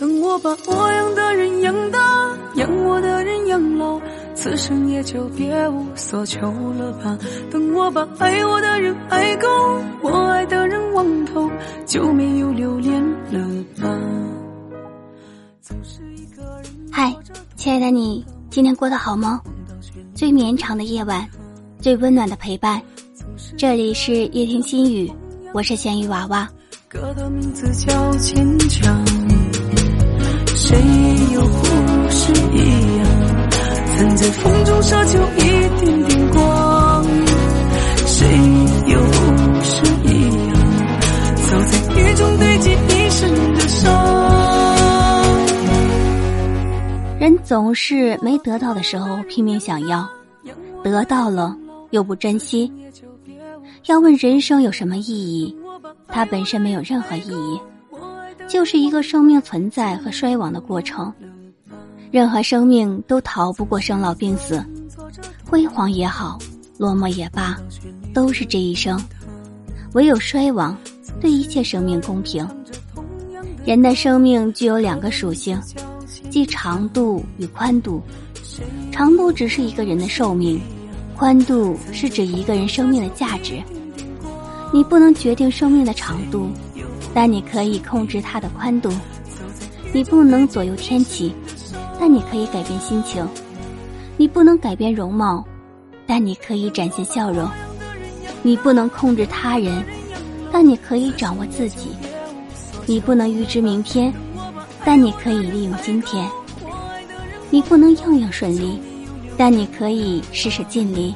等我把我养的人养大，养我的人养老，此生也就别无所求了吧。等我把爱我的人爱够，我爱的人望透，就没有留恋了吧。嗨，亲爱的你，今天过得好吗？最绵长的夜晚，最温暖的陪伴。这里是夜听心语，我是咸鱼娃娃。歌的名字叫坚强，谁又不是一样？曾在风中奢求一点点光，谁又不是一样？走在雨中堆积一身的伤。人总是没得到的时候拼命想要，得到了又不珍惜。要问人生有什么意义？它本身没有任何意义，就是一个生命存在和衰亡的过程。任何生命都逃不过生老病死，辉煌也好，落寞也罢，都是这一生。唯有衰亡，对一切生命公平。人的生命具有两个属性，即长度与宽度。长度只是一个人的寿命，宽度是指一个人生命的价值。你不能决定生命的长度，但你可以控制它的宽度；你不能左右天气，但你可以改变心情；你不能改变容貌，但你可以展现笑容；你不能控制他人，但你可以掌握自己；你不能预知明天，但你可以利用今天；你不能样样顺利，但你可以事事尽力。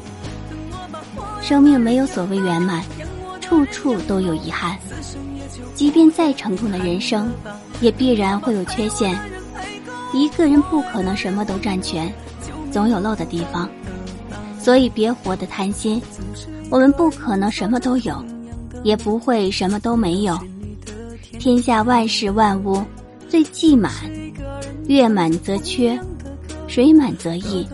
生命没有所谓圆满。处处都有遗憾，即便再成功的人生，也必然会有缺陷。一个人不可能什么都占全，总有漏的地方。所以别活得贪心。我们不可能什么都有，也不会什么都没有。天下万事万物，最忌满，月满则缺，水满则溢。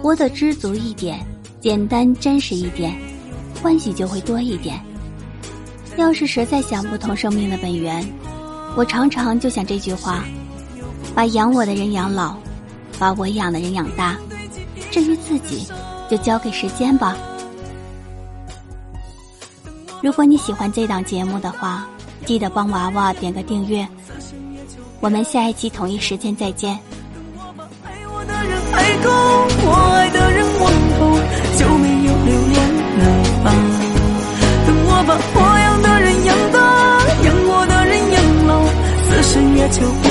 活得知足一点，简单真实一点。欢喜就会多一点。要是实在想不通生命的本源，我常常就想这句话：把养我的人养老，把我养的人养大，至于自己，就交给时间吧。如果你喜欢这档节目的话，记得帮娃娃点个订阅。我们下一期同一时间再见。把的